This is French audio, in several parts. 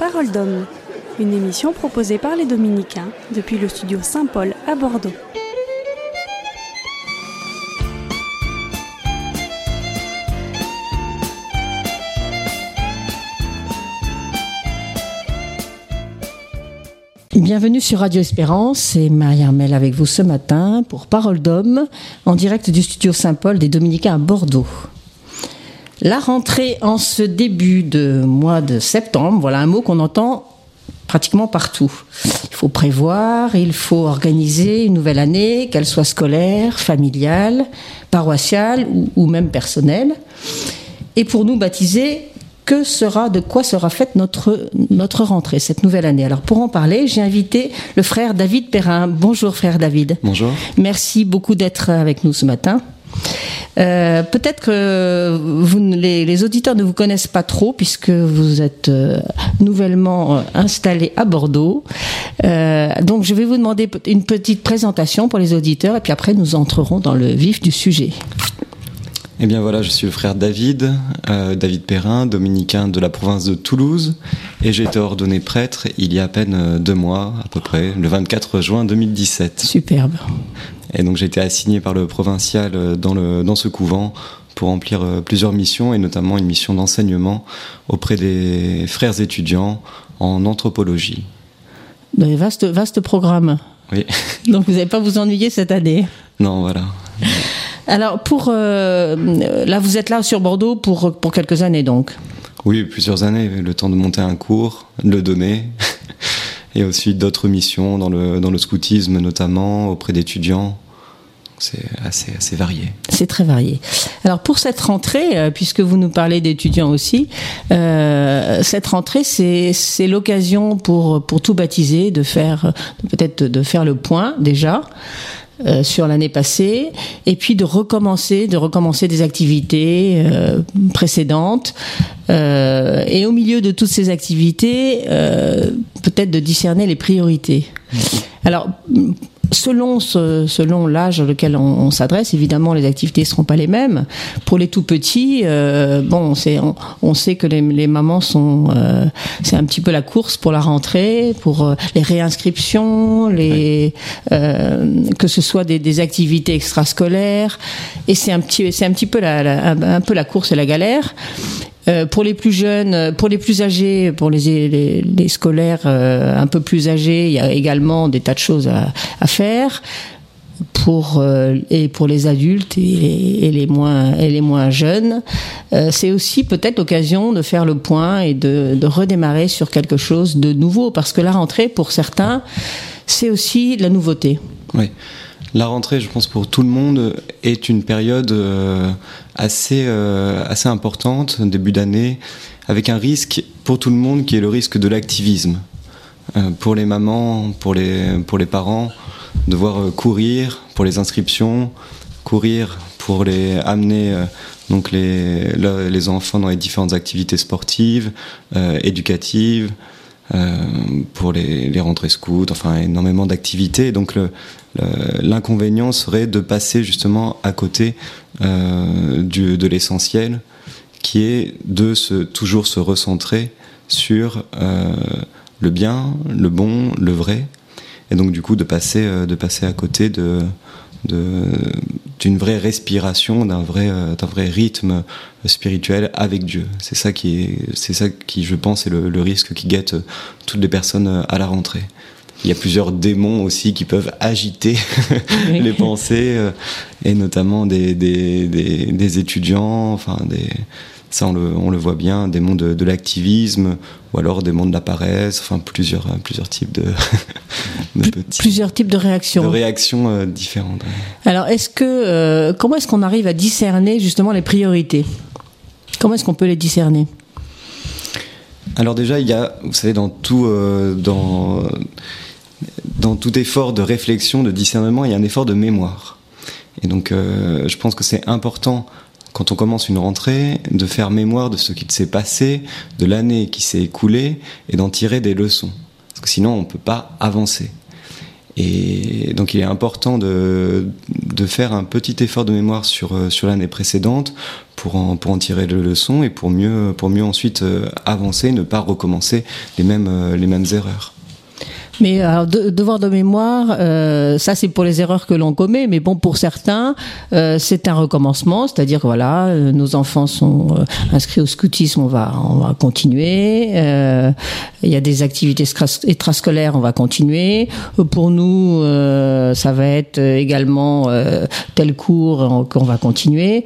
Parole d'homme, une émission proposée par les Dominicains depuis le studio Saint-Paul à Bordeaux. Bienvenue sur Radio Espérance, c'est Marie-Armelle avec vous ce matin pour Parole d'homme en direct du studio Saint-Paul des Dominicains à Bordeaux. La rentrée en ce début de mois de septembre, voilà un mot qu'on entend pratiquement partout. Il faut prévoir, il faut organiser une nouvelle année, qu'elle soit scolaire, familiale, paroissiale ou, même personnelle. Et pour nous baptiser, que sera, de quoi sera faite notre, notre rentrée, cette nouvelle année? Alors pour en parler, j'ai invité le frère David Perrin. Bonjour frère David. Bonjour. Merci beaucoup d'être avec nous ce matin. Euh, peut-être que vous, les, auditeurs ne vous connaissent pas trop puisque vous êtes euh, nouvellement euh, installé à Bordeaux. donc je vais vous demander une petite présentation pour les auditeurs et puis après nous entrerons dans le vif du sujet. Eh bien voilà, je suis le frère David, David Perrin, dominicain de la province de Toulouse, et j'ai été ordonné prêtre il y a à peine deux mois, à peu près, le 24 juin 2017. Superbe. Et donc j'ai été assigné par le provincial euh, dans, le, dans ce couvent pour remplir euh, plusieurs missions et notamment une mission d'enseignement auprès des frères étudiants en anthropologie. Vaste, vaste programme. Oui. Donc vous n'allez pas vous ennuyer cette année. Non, voilà. Alors pour euh, là vous êtes là sur Bordeaux pour pour quelques années donc. Oui, plusieurs années, le temps de monter un cours, de le donner, et aussi d'autres missions dans le, dans le scoutisme notamment, auprès d'étudiants. C'est assez, assez varié. C'est très varié. Alors pour cette rentrée, euh, puisque vous nous parlez d'étudiants aussi, euh, cette rentrée c'est l'occasion pour pour tout baptiser de faire peut-être de faire le point déjà euh, sur l'année passée, et puis de recommencer, de recommencer des activités euh, précédentes, euh, et au milieu de toutes ces activités, peut-être de discerner les priorités. Alors, selon ce, selon l'âge auquel on, on s'adresse, évidemment, les activités ne seront pas les mêmes. Pour les tout petits, euh, bon, on, on, sait que les, les mamans sont, euh, c'est un petit peu la course pour la rentrée, pour euh, les réinscriptions, les, euh, que ce soit des, des, activités extrascolaires, et c'est un petit, c'est un petit peu la, la, un peu la course et la galère. Euh, pour les plus jeunes, euh, pour les plus âgés, pour les, scolaires euh, un peu plus âgés, il y a également des tas de choses à, faire. Pour, et pour les adultes et, et, les moins, et les moins jeunes, c'est aussi peut-être l'occasion de faire le point et de, de redémarrer sur quelque chose de nouveau, parce que la rentrée, pour certains, c'est aussi la nouveauté. Oui. La rentrée, je pense, pour tout le monde, est une période euh, assez, euh, assez importante, début d'année, avec un risque pour tout le monde qui est le risque de l'activisme. Euh, pour les mamans, pour les, pour les parents, devoir courir pour les inscriptions, courir pour les amener donc les, les enfants dans les différentes activités sportives, éducatives, pour les, les rentrées scouts, enfin énormément d'activités. Donc le, L'inconvénient serait de passer justement à côté euh, du, de l'essentiel, qui est de se, toujours se recentrer sur euh, le bien, le bon, le vrai, et donc du coup de passer, euh, de passer à côté d'une vraie respiration, d'un vrai, d'un vrai rythme spirituel avec Dieu. C'est ça qui est, c'est ça qui, je pense, est le, le risque qui guette toutes les personnes à la rentrée il y a plusieurs démons aussi qui peuvent agiter les pensées, euh, et notamment des, des, des, étudiants, enfin des, ça on le, on le voit bien, des mondes de, l'activisme, ou alors des mondes de la paresse, enfin plusieurs, plusieurs types de, plusieurs types de réactions, de réactions euh, différentes. Alors est-ce que euh, comment est-ce qu'on arrive à discerner justement les priorités? Comment est-ce qu'on peut les discerner? Alors déjà, il y a, vous savez, dans tout, dans dans tout effort de réflexion, de discernement, il y a un effort de mémoire. Et donc, euh, je pense que c'est important, quand on commence une rentrée, de faire mémoire de ce qui s'est passé, de l'année qui s'est écoulée, et d'en tirer des leçons. Parce que sinon, on ne peut pas avancer. Et donc il est important de, faire un petit effort de mémoire sur, sur l'année précédente pour en, pour en tirer le leçon et pour mieux, pour mieux ensuite avancer, ne pas recommencer les mêmes, les mêmes erreurs. Mais alors, devoir de mémoire, euh, ça c'est pour les erreurs que l'on commet, mais bon, pour certains, euh, c'est un recommencement, c'est-à-dire voilà, euh, nos enfants sont euh, inscrits au scoutisme, on va, on va continuer. Euh, il y a des activités extrascolaires, on va continuer. Pour nous, ça va être également tel cours qu'on va continuer.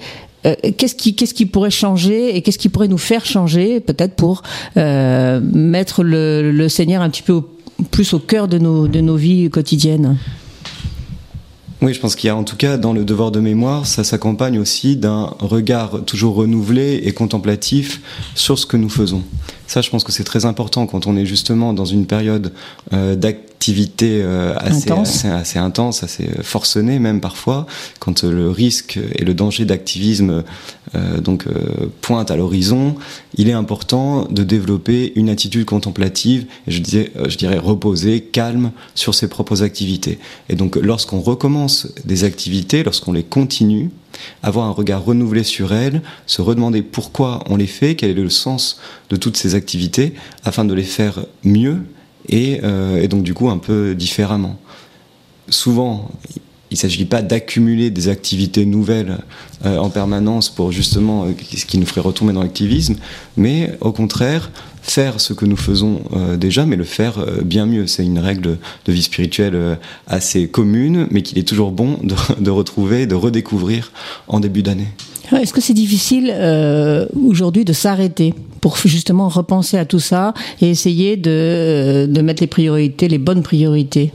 qu'est-ce qui, qu'est-ce qui pourrait changer et qu'est-ce qui pourrait nous faire changer, peut-être pour euh, mettre le, le Seigneur un petit peu au plus au cœur de nos, de nos vies quotidiennes oui, je pense qu'il y a en tout cas dans le devoir de mémoire, ça s'accompagne aussi d'un regard toujours renouvelé et contemplatif sur ce que nous faisons. Ça, je pense que c'est très important quand on est justement dans une période euh, activité euh, assez, intense. Assez, intense, assez forcenée même parfois, quand euh, le risque et le danger d'activisme euh, donc pointent à l'horizon, il est important de développer une attitude contemplative, et je, disais, je dirais reposée, calme sur ses propres activités. Et donc lorsqu'on recommence des activités, lorsqu'on les continue, avoir un regard renouvelé sur elles, se redemander pourquoi on les fait, quel est le sens de toutes ces activités, afin de les faire mieux euh, et, donc du coup un peu différemment. Souvent, il ne s'agit pas d'accumuler des activités nouvelles euh, en permanence pour justement euh, ce qui nous ferait retomber dans l'activisme, mais au contraire, faire ce que nous faisons déjà, mais le faire bien mieux. C'est une règle de vie spirituelle assez commune, mais qu'il est toujours bon de, de, retrouver, de redécouvrir en début d'année. Est-ce que c'est difficile aujourd'hui de s'arrêter pour justement repenser à tout ça et essayer de, de mettre les priorités, les bonnes priorités?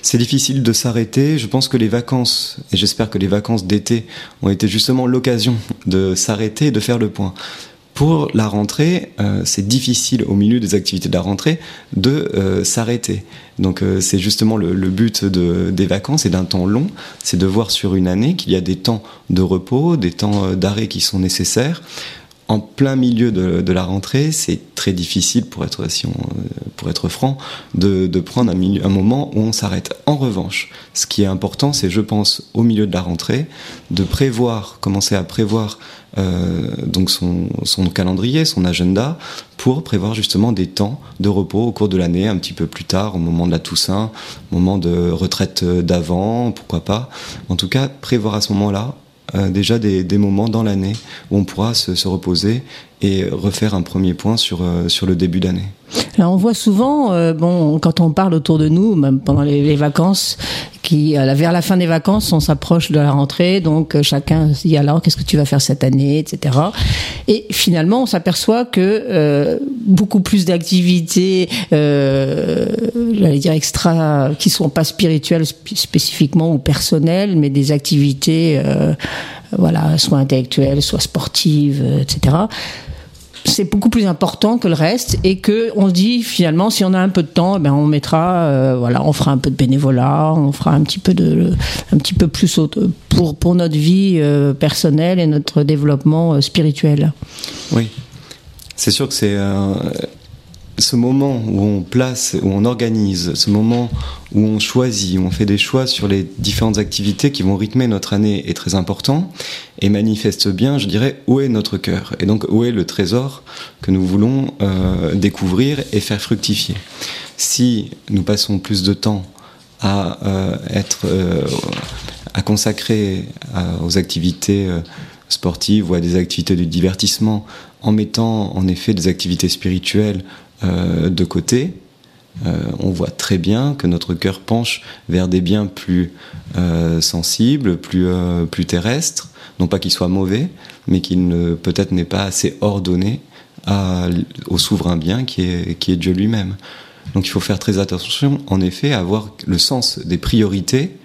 C'est difficile de s'arrêter. Je pense que les vacances, et j'espère que les vacances d'été ont été justement l'occasion de s'arrêter et de faire le point. Pour la rentrée, euh, c'est difficile au milieu des activités de la rentrée de euh, s'arrêter. Donc euh, c'est justement le, but de, des vacances et d'un temps long, c'est de voir sur une année qu'il y a des temps de repos, des temps d'arrêt qui sont nécessaires en plein milieu de, la rentrée, c'est très difficile, pour être, si on, pour être franc, de, prendre un, un, moment où on s'arrête. En revanche, ce qui est important, c'est, je pense, au milieu de la rentrée, de prévoir, commencer à prévoir donc son, calendrier, son agenda, pour prévoir justement des temps de repos au cours de l'année, un petit peu plus tard, au moment de la Toussaint, moment de retraite d'avant, pourquoi pas. En tout cas, prévoir à ce moment-là euh, déjà des, moments dans l'année où on pourra se, se, reposer et refaire un premier point sur, euh, sur le début d'année. Alors on voit souvent, euh, bon, quand on parle autour de nous, même pendant les vacances, qui vers la fin des vacances, on s'approche de la rentrée, donc chacun se dit alors qu'est-ce que tu vas faire cette année, etc. Et finalement, on s'aperçoit que beaucoup plus d'activités, j'allais dire extra, qui sont pas spirituelles spécifiquement ou personnelles, mais des activités voilà, soit intellectuelle, soit sportive, euh, etc. C'est beaucoup plus important que le reste et que on se dit finalement si on a un peu de temps, eh ben on mettra, euh, voilà, on fera un peu de bénévolat, on fera un petit peu de, un petit peu plus pour pour notre vie euh, personnelle et notre développement spirituel. Oui, c'est sûr que c'est ce moment où on place, où on organise, ce moment où on choisit, où on fait des choix sur les différentes activités qui vont rythmer notre année est très important et manifeste bien, je dirais, où est notre cœur et donc où est le trésor que nous voulons euh, découvrir et faire fructifier? Si nous passons plus de temps à euh, être, euh, à consacrer aux activités sportives ou à des activités de divertissement en mettant en effet des activités spirituelles euh, de côté, euh, on voit très bien que notre cœur penche vers des biens plus euh, sensibles, plus, terrestres. Non pas qu'ils soient mauvais, mais qu'il ne peut-être n'est pas assez ordonné au souverain bien qui est, qui est Dieu lui-même. Donc il faut faire très attention, en effet, à avoir le sens des priorités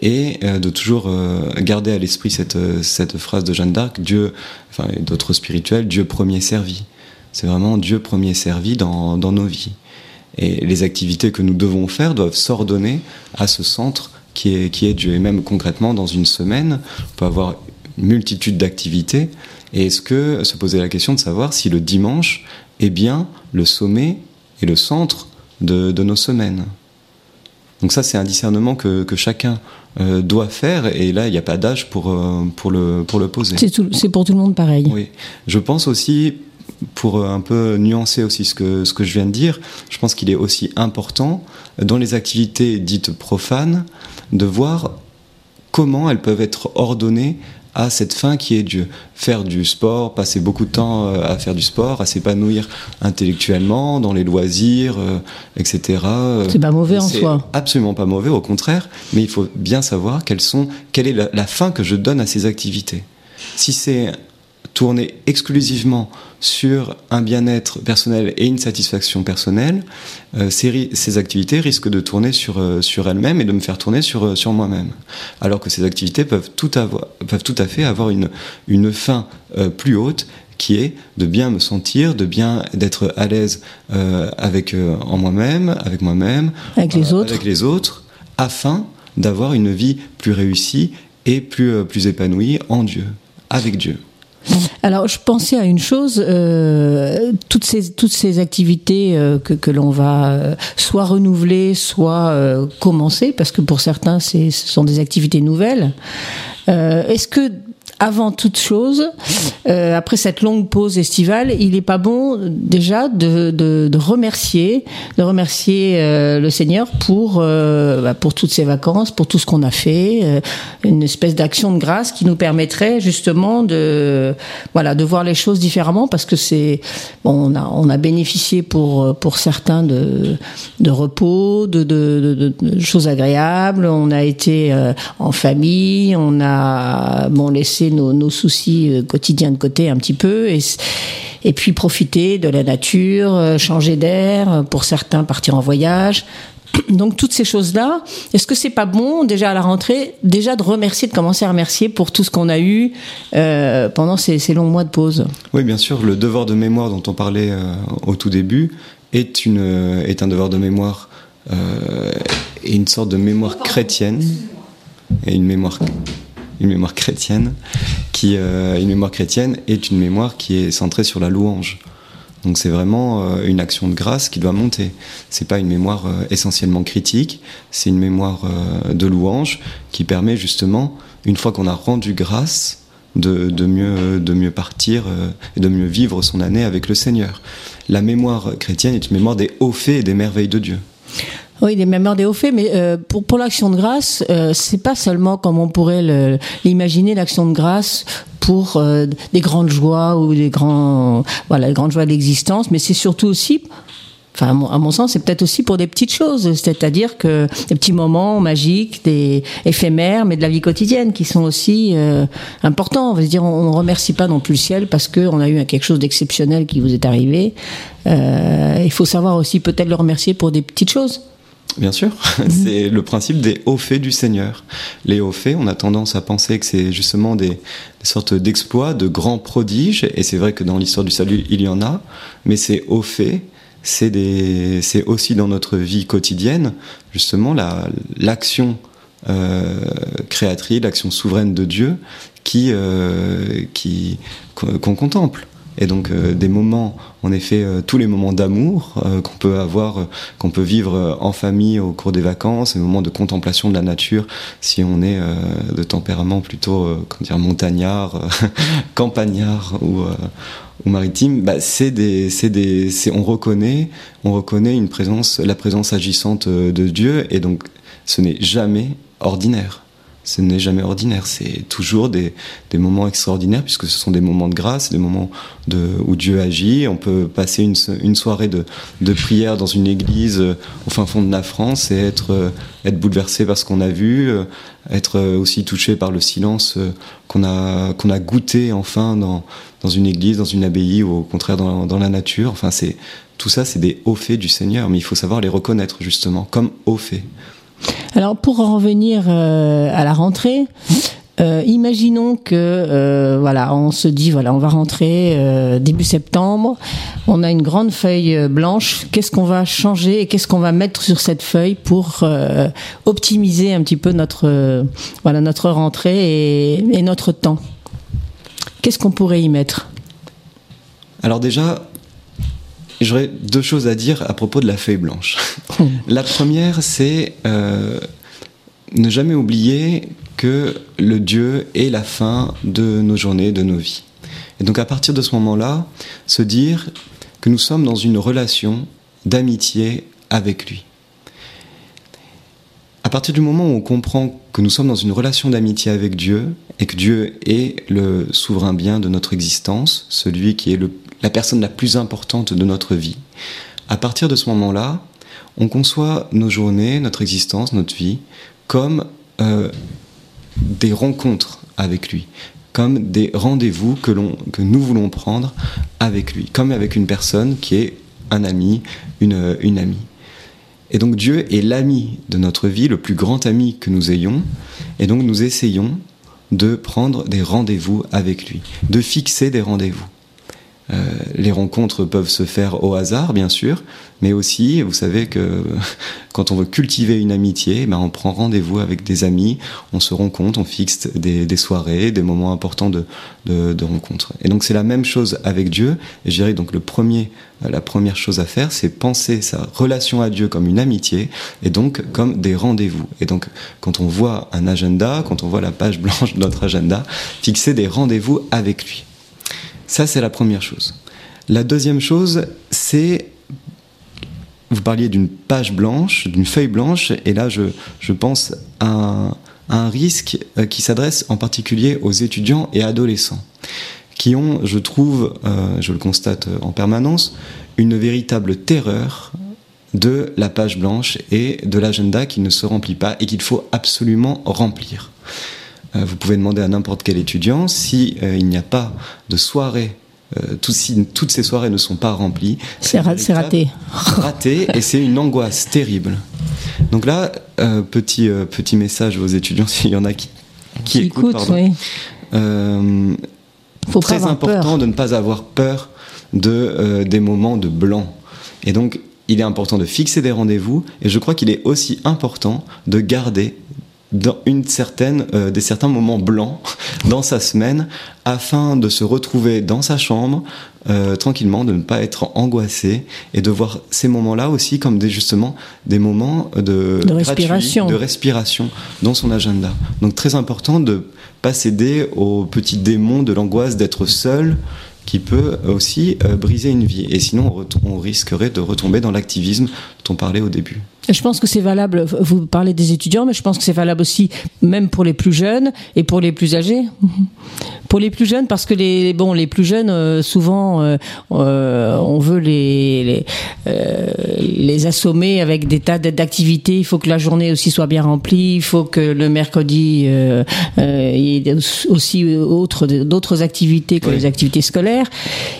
et de toujours garder à l'esprit cette, cette phrase de Jeanne d'Arc, Dieu, enfin d'autres spirituels, Dieu premier servi. C'est vraiment Dieu premier servi dans, dans, nos vies. Et les activités que nous devons faire doivent s'ordonner à ce centre qui est, qui est Dieu. Et même concrètement, dans une semaine, on peut avoir une multitude d'activités. Et est-ce que se poser la question de savoir si le dimanche est bien le sommet et le centre de, de nos semaines? Donc ça, c'est un discernement que, que chacun euh, doit faire, et là, il n'y a pas d'âge pour, euh, pour, le, pour le poser. C'est pour tout le monde pareil. Oui. Je pense aussi, pour un peu nuancer aussi ce que, ce que je viens de dire, je pense qu'il est aussi important, dans les activités dites profanes, de voir comment elles peuvent être ordonnées à cette fin qui est Dieu. Faire du sport, passer beaucoup de temps euh, à faire du sport, à s'épanouir intellectuellement, dans les loisirs, euh, etc. C'est pas mauvais en soi. Absolument pas mauvais, au contraire, mais il faut bien savoir quelles sont, quelle est la, la fin que je donne à ces activités. Si c'est tourner exclusivement sur un bien-être personnel et une satisfaction personnelle, euh, ces, ces, activités risquent de tourner sur, euh, sur elles-mêmes et de me faire tourner sur, euh, sur moi-même. Alors que ces activités peuvent tout, avoir, peuvent tout à fait avoir une, une fin plus haute qui est de bien me sentir, de bien d'être à l'aise avec en moi-même, avec moi-même, avec les autres, avec les autres, afin d'avoir une vie plus réussie et plus plus épanouie en Dieu, avec Dieu. Alors, je pensais à une chose, euh, toutes ces toutes ces activités euh, que, que l'on va euh, soit renouveler, soit euh, commencer, parce que pour certains, ce sont des activités nouvelles. Euh, est-ce que avant toute chose, euh, après cette longue pause estivale, il n'est pas bon déjà de, de, de, remercier, de remercier euh, le Seigneur pour euh, bah, pour toutes ces vacances, pour tout ce qu'on a fait, euh, une espèce d'action de grâce qui nous permettrait justement de voilà de voir les choses différemment parce que c'est bon, on a on a bénéficié pour pour certains de de repos, de, de, de choses agréables, on a été euh, en famille, on a bon laissé nos, nos, soucis quotidiens de côté un petit peu et, et puis profiter de la nature, changer d'air, pour certains partir en voyage. Donc toutes ces choses-là, est-ce que c'est pas bon déjà à la rentrée, déjà de remercier, de commencer à remercier pour tout ce qu'on a eu euh, pendant ces, ces, longs mois de pause? Oui, bien sûr, le devoir de mémoire dont on parlait euh, au tout début est, une, est un devoir de mémoire euh, et une sorte de mémoire chrétienne. Et une mémoire une mémoire chrétienne qui euh, une mémoire chrétienne est une mémoire qui est centrée sur la louange. Donc c'est vraiment euh, une action de grâce qui doit monter. C'est pas une mémoire euh, essentiellement critique, c'est une mémoire de louange qui permet justement, une fois qu'on a rendu grâce, de, mieux, de mieux partir et de mieux vivre son année avec le Seigneur. La mémoire chrétienne est une mémoire des hauts faits et des merveilles de Dieu. Oui, des mémoires des hauts faits, mais euh, pour, pour l'action de grâce, euh, c'est pas seulement comme on pourrait l'imaginer l'action de grâce pour euh, des grandes joies ou des grands voilà les grandes joies de l'existence, mais c'est surtout aussi Enfin, à mon, à mon sens, c'est peut-être aussi pour des petites choses, c'est-à-dire que des petits moments magiques, des éphémères, mais de la vie quotidienne, qui sont aussi euh, importants. On veut dire, on ne remercie pas non plus le ciel parce qu'on a eu quelque chose d'exceptionnel qui vous est arrivé. Euh, il faut savoir aussi peut-être le remercier pour des petites choses. Bien sûr, c'est le principe des hauts faits du Seigneur. Les hauts faits, on a tendance à penser que c'est justement des, des sortes d'exploits, de grands prodiges, et c'est vrai que dans l'histoire du salut, il y en a, mais ces hauts faits, c'est aussi dans notre vie quotidienne, justement, l'action la, euh, créatrice, l'action souveraine de Dieu qui, euh, qui qu'on contemple. Et donc euh, des moments, en effet, euh, tous les moments d'amour euh, qu'on peut avoir, qu'on peut vivre en famille au cours des vacances, des moments de contemplation de la nature, si on est de tempérament plutôt, comment dire, montagnard, campagnard ou ou maritime, bah, c'est des, on reconnaît, on reconnaît une présence, la présence agissante de Dieu, et donc ce n'est jamais ordinaire ce n'est jamais ordinaire, c'est toujours des, des, moments extraordinaires puisque ce sont des moments de grâce, des moments de, où Dieu agit. On peut passer une, une soirée de, de, prière dans une église euh, au fin fond de la France et être, euh, être bouleversé par ce qu'on a vu, euh, être aussi touché par le silence qu'on a, qu'on a goûté enfin dans, dans une église, dans une abbaye ou au contraire dans, dans la nature. Enfin, c'est, tout ça, c'est des hauts faits du Seigneur, mais il faut savoir les reconnaître justement comme hauts faits. Alors pour en revenir euh, à la rentrée, euh, imaginons que euh, voilà, on se dit voilà, on va rentrer début septembre, on a une grande feuille blanche. Qu'est-ce qu'on va changer et qu'est-ce qu'on va mettre sur cette feuille pour optimiser un petit peu notre rentrée et notre temps? Qu'est-ce qu'on pourrait y mettre? Alors déjà, j'aurais deux choses à dire à propos de la feuille blanche. la première, c'est euh, ne jamais oublier que le Dieu est la fin de nos journées, de nos vies. Et donc à partir de ce moment-là, se dire que nous sommes dans une relation d'amitié avec lui. À partir du moment où on comprend que nous sommes dans une relation d'amitié avec Dieu et que Dieu est le souverain bien de notre existence, celui qui est la personne la plus importante de notre vie, à partir de ce moment-là, on conçoit nos journées, notre existence, notre vie comme euh, des rencontres avec lui, comme des rendez-vous que, nous voulons prendre avec lui, comme avec une personne qui est un ami, une amie. Et donc Dieu est l'ami de notre vie, le plus grand ami que nous ayons, et donc nous essayons de prendre des rendez-vous avec lui, de fixer des rendez-vous. Euh, les rencontres peuvent se faire au hasard, bien sûr, mais aussi, vous savez que quand on veut cultiver une amitié, ben on prend rendez-vous avec des amis, on se rencontre, on fixe des, soirées, des moments importants de, de, rencontres. Et donc c'est la même chose avec Dieu. Et je dirais donc le premier, la première chose à faire, c'est penser sa relation à Dieu comme une amitié et donc comme des rendez-vous. Et donc quand on voit un agenda, quand on voit la page blanche de notre agenda, fixer des rendez-vous avec lui. Ça, c'est la première chose. La deuxième chose, c'est vous parliez d'une page blanche, d'une feuille blanche, et là je, pense à un, risque euh, qui s'adresse en particulier aux étudiants et adolescents, qui ont, je trouve, euh, je le constate en permanence, une véritable terreur de la page blanche et de l'agenda qui ne se remplit pas et qu'il faut absolument remplir. Euh, vous pouvez demander à n'importe quel étudiant si euh, il n'y a pas de soirée euh, tout, si toutes ces soirées ne sont pas remplies, c'est raté. Raté, et c'est une angoisse terrible. Donc là, petit, petit message aux étudiants, s'il y en a qui, qui, écoutent. oui. Faut très important de ne pas avoir peur de, des moments de blanc. Et donc, il est important de fixer des rendez-vous, et je crois qu'il est aussi important de garder dans une certaine, euh, des certains moments blancs dans sa semaine afin de se retrouver dans sa chambre euh, tranquillement, de ne pas être angoissé et de voir ces moments-là aussi comme des, justement des moments de, de respiration. de respiration dans son agenda. Donc très important de pas céder aux petits démons de l'angoisse d'être seul qui peut aussi euh, briser une vie. Et sinon, on, on risquerait de retomber dans l'activisme dont on parlait au début. Je pense que c'est valable, vous parlez des étudiants, mais je pense que c'est valable aussi même pour les plus jeunes et pour les plus âgés. Pour les plus jeunes, parce que les, bon, les plus jeunes, euh, souvent, euh, euh, on veut les, les, assommer avec des tas d'activités. Il faut que la journée aussi soit bien remplie. Il faut que le mercredi, il y ait aussi d'autres activités que les activités scolaires.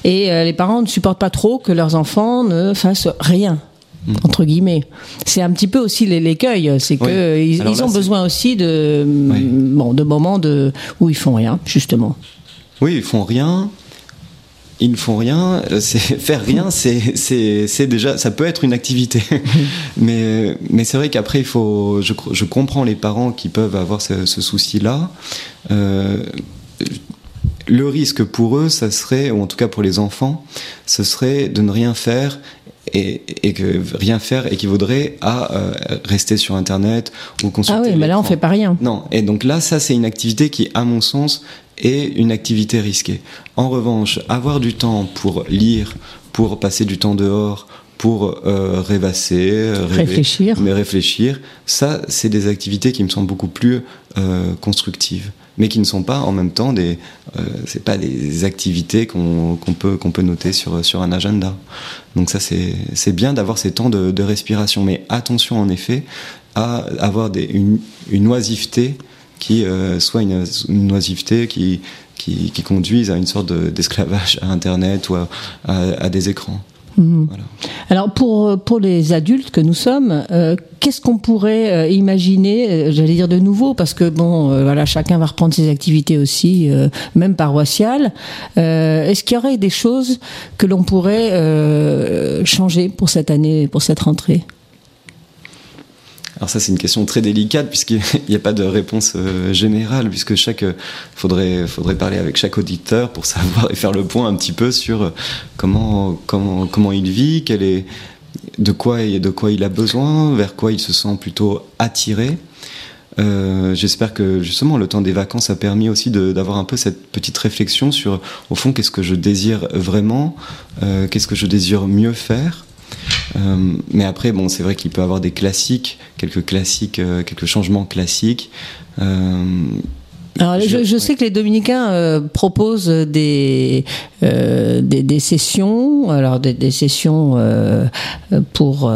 Et les parents ne supportent pas trop que leurs enfants ne fassent rien Mm. entre guillemets. C'est un petit peu aussi l'écueil, c'est que ils, ont besoin aussi de bon de moments de où ils font rien justement. Oui, ils font rien. Ils ne font rien. Faire rien, c'est déjà, ça peut être une activité. mais mais c'est vrai qu'après, il faut. Je, je, comprends les parents qui peuvent avoir ce, souci-là. Euh, le risque pour eux, ça serait, ou en tout cas pour les enfants, ce serait de ne rien faire et, que rien faire équivaudrait à euh, rester sur Internet ou consulter. Ah oui, mais là on fait pas rien. Non, et donc là, ça c'est une activité qui, à mon sens, est une activité risquée. En revanche, avoir du temps pour lire, pour passer du temps dehors, pour euh, rêvasser, réfléchir. mais réfléchir, ça c'est des activités qui me semblent beaucoup plus euh, constructives mais qui ne sont pas en même temps des, euh, c'est pas des activités qu'on peut, qu'on peut noter sur, sur un agenda. Donc ça, c'est bien d'avoir ces temps de, de, respiration, mais attention en effet à avoir une, une oisiveté qui euh, soit une, une, oisiveté qui, qui, qui, conduise à une sorte d'esclavage à Internet ou à, à des écrans. Mhm. Alors pour pour les adultes que nous sommes, euh, qu'est-ce qu'on pourrait euh, imaginer, euh, j'allais dire de nouveau, parce que bon, voilà, chacun va reprendre ses activités aussi, même paroissiales. Est-ce qu'il y aurait des choses que l'on pourrait changer pour cette année, pour cette rentrée? Alors ça c'est une question très délicate puisqu'il n'y a pas de réponse euh, générale puisque chaque faudrait faudrait parler avec chaque auditeur pour savoir et faire le point un petit peu sur comment comment comment il vit, quel est de quoi et de quoi il a besoin, vers quoi il se sent plutôt attiré. Euh, j'espère que justement le temps des vacances a permis aussi d'avoir un peu cette petite réflexion sur au fond qu'est-ce que je désire vraiment, euh, qu'est-ce que je désire mieux faire. Euh, mais après, bon, c'est vrai qu'il peut y avoir des classiques, quelques classiques, quelques changements classiques. Alors, je, sais que les dominicains proposent des, des, sessions, alors des, des sessions pour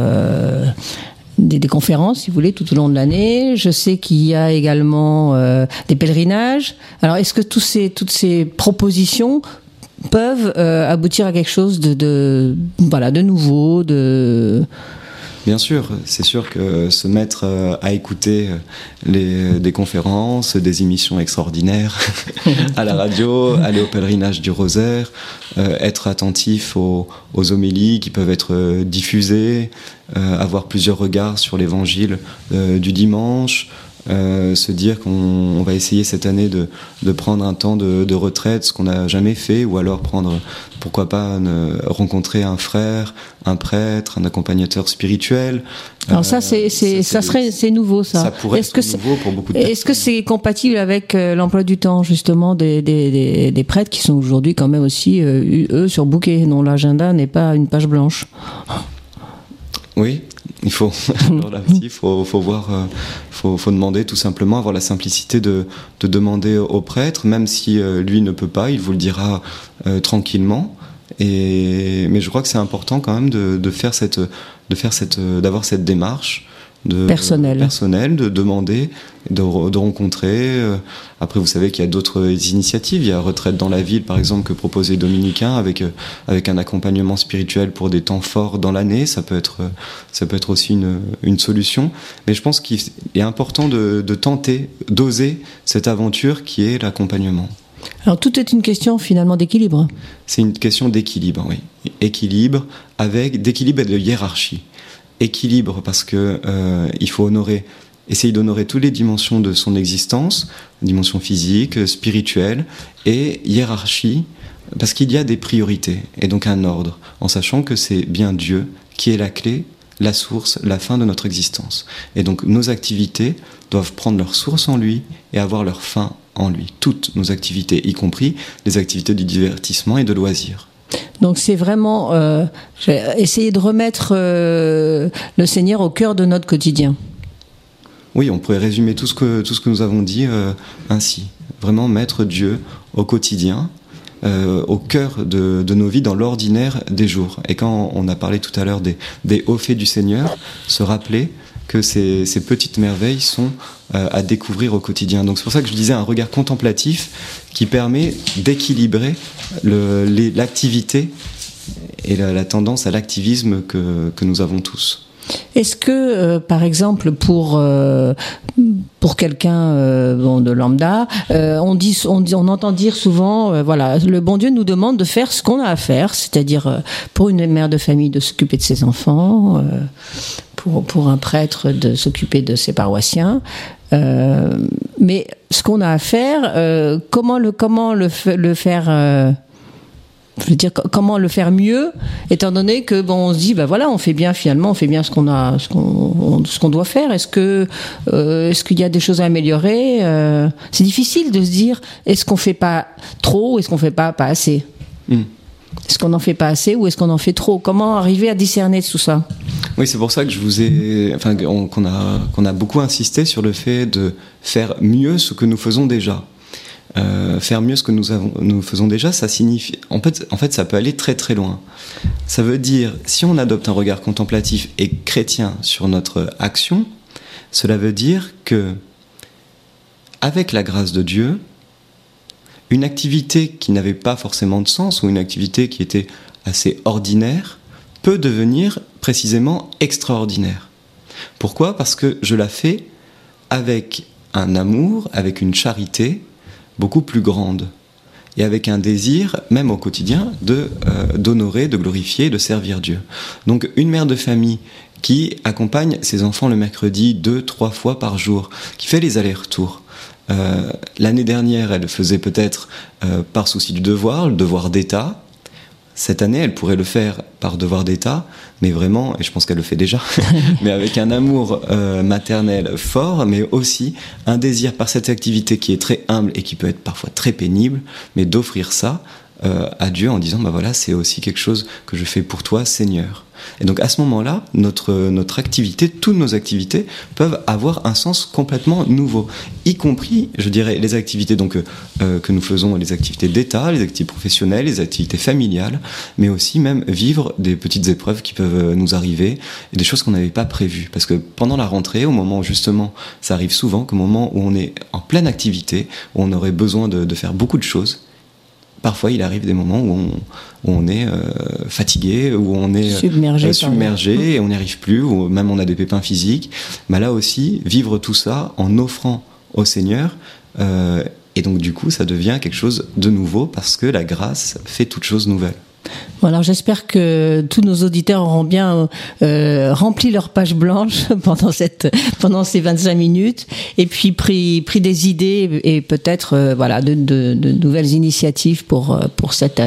des, conférences, si vous voulez, tout au long de l'année. Je sais qu'il y a également euh, des pèlerinages. Alors, est-ce que tous ces, toutes ces propositions peuvent euh, aboutir à quelque chose de, voilà, de nouveau, de Bien sûr, c'est sûr que se mettre euh, à écouter les, des conférences, des émissions extraordinaires à la radio, aller au pèlerinage du rosaire, être attentif aux, aux, homélies qui peuvent être diffusées, euh, avoir plusieurs regards sur l'évangile euh, du dimanche, euh, se dire qu'on va essayer cette année de, de prendre un temps de, de retraite, ce qu'on n'a jamais fait, ou alors prendre, pourquoi pas, rencontrer un frère, un prêtre, un accompagnateur spirituel. Alors ça, c'est, c'est, ça, serait, c'est nouveau, ça. Ça pourrait est-ce être que nouveau pour beaucoup de Est-ce que c'est compatible avec l'emploi du temps, justement, des, des, des, des, prêtres qui sont aujourd'hui quand même aussi, eux, sur bouquet, dont l'agenda n'est pas une page blanche? Oui, il faut, faut, voir, euh, faut, demander tout simplement, avoir la simplicité de, de demander au prêtre, même si euh, lui ne peut pas, il vous le dira euh, tranquillement. Mais je crois que c'est important quand même de, de faire cette, de faire cette, d'avoir cette démarche de personnel, personnel de demander, de, de rencontrer. Euh, après, vous savez qu'il y a d'autres initiatives. Il y a Retraite dans la ville, par exemple, que proposait Dominicain avec euh, avec un accompagnement spirituel pour des temps forts dans l'année. Ça peut être ça peut être aussi une, une solution. Mais je pense qu'il est important de, de tenter, d'oser cette aventure qui est l'accompagnement. Alors tout est une question finalement d'équilibre. C'est une question d'équilibre, oui. Équilibre avec d'équilibre et de hiérarchie équilibre parce que euh, faut essayer d'honorer toutes les dimensions de son existence, dimension physique, spirituelle et hiérarchie, parce qu'il y a des priorités et donc un ordre, en sachant que c'est bien Dieu qui est la clé, la source, la fin de notre existence. Et donc nos activités doivent prendre leur source en lui et avoir leur fin en lui. Toutes nos activités, y compris les activités du divertissement et de loisirs. Donc c'est vraiment euh, essayer de remettre euh, le Seigneur au cœur de notre quotidien. Oui, on pourrait résumer tout ce que, tout ce que nous avons dit euh, ainsi. Vraiment mettre Dieu au quotidien, au cœur de, de, nos vies, dans l'ordinaire des jours. Et quand on a parlé tout à l'heure des, des hauts faits du Seigneur, se rappeler que ces, petites merveilles sont à découvrir au quotidien. Donc c'est pour ça que je disais un regard contemplatif qui permet d'équilibrer l'activité et la, tendance à l'activisme que, nous avons tous. Est-ce que, euh, par exemple, pour euh, pour quelqu'un euh, de lambda, on on dit, on entend dire souvent, voilà, le bon Dieu nous demande de faire ce qu'on a à faire, c'est-à-dire pour une mère de famille de s'occuper de ses enfants, pour un prêtre de s'occuper de ses paroissiens, mais ce qu'on a à faire, comment le comment le, faire je veux dire comment le faire mieux étant donné que bon on se dit bah voilà on fait bien finalement on fait bien ce qu'on a ce qu'on ce qu'on doit faire. Est-ce que euh, est-ce qu'il y a des choses à améliorer euh, c'est difficile de se dire est-ce qu'on fait pas trop est-ce qu'on fait pas pas assez? Hmm. Est-ce qu'on en fait pas assez ou est-ce qu'on en fait trop? Comment arriver à discerner tout ça? Oui c'est pour ça que je vous ai enfin qu'on a a beaucoup insisté sur le fait de faire mieux ce que nous faisons déjà euh, faire mieux ce que nous, avons, nous faisons déjà, ça signifie. En fait, en fait, ça peut aller très très loin. Ça veut dire, si on adopte un regard contemplatif et chrétien sur notre action, cela veut dire que, avec la grâce de Dieu, une activité qui n'avait pas forcément de sens ou une activité qui était assez ordinaire peut devenir précisément extraordinaire. Pourquoi? Parce que je la fais avec un amour, avec une charité, beaucoup plus grande et avec un désir, même au quotidien, de euh, d'honorer, de glorifier, de servir Dieu. Donc une mère de famille qui accompagne ses enfants le mercredi deux, trois fois par jour, qui fait les allers-retours. Euh, l'année dernière, elle faisait peut-être euh, par souci du devoir, le devoir d'État. Cette année, elle pourrait le faire par devoir d'État, mais vraiment, et je pense qu'elle le fait déjà, mais avec un amour euh, maternel fort, mais aussi un désir par cette activité qui est très humble et qui peut être parfois très pénible, mais d'offrir ça à Dieu en disant, bah voilà, c'est aussi quelque chose que je fais pour toi, Seigneur. Et donc à ce moment-là, notre, notre activité, toutes nos activités peuvent avoir un sens complètement nouveau, y compris, je dirais, les activités donc, euh, que nous faisons, les activités d'État, les activités professionnelles, les activités familiales, mais aussi même vivre des petites épreuves qui peuvent nous arriver des choses qu'on n'avait pas prévues. Parce que pendant la rentrée, au moment où justement, ça arrive souvent, qu'au moment où on est en pleine activité, où on aurait besoin de, de faire beaucoup de choses, parfois il arrive des moments où on, est euh, fatigué, où on est submergé, euh, submergé et on n'y arrive plus, ou même on a des pépins physiques. Mais là aussi, vivre tout ça en offrant au Seigneur. Euh, et donc du coup, ça devient quelque chose de nouveau parce que la grâce fait toute chose nouvelle. Alors j'espère que tous nos auditeurs auront bien euh, rempli leur page blanche pendant cette pendant ces 25 minutes et puis pris pris des idées et peut-être euh, voilà de, de, de, nouvelles initiatives pour euh, pour cette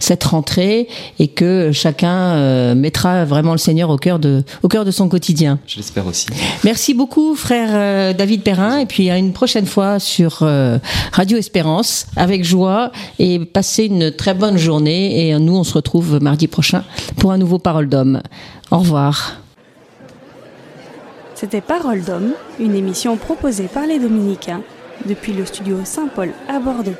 cette rentrée et que chacun mettra vraiment le Seigneur au cœur de au cœur de son quotidien. Je l'espère aussi. Merci beaucoup frère David Perrin et puis à une prochaine fois sur Radio Espérance avec joie et passez une très bonne journée et nous on se retrouve mardi prochain pour un nouveau Parole d'homme. Au revoir. C'était Parole d'homme, une émission proposée par les Dominicains depuis le studio Saint-Paul à Bordeaux.